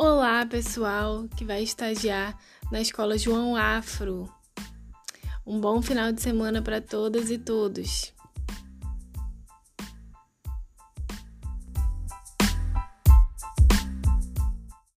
Olá, pessoal que vai estagiar na Escola João Afro. Um bom final de semana para todas e todos.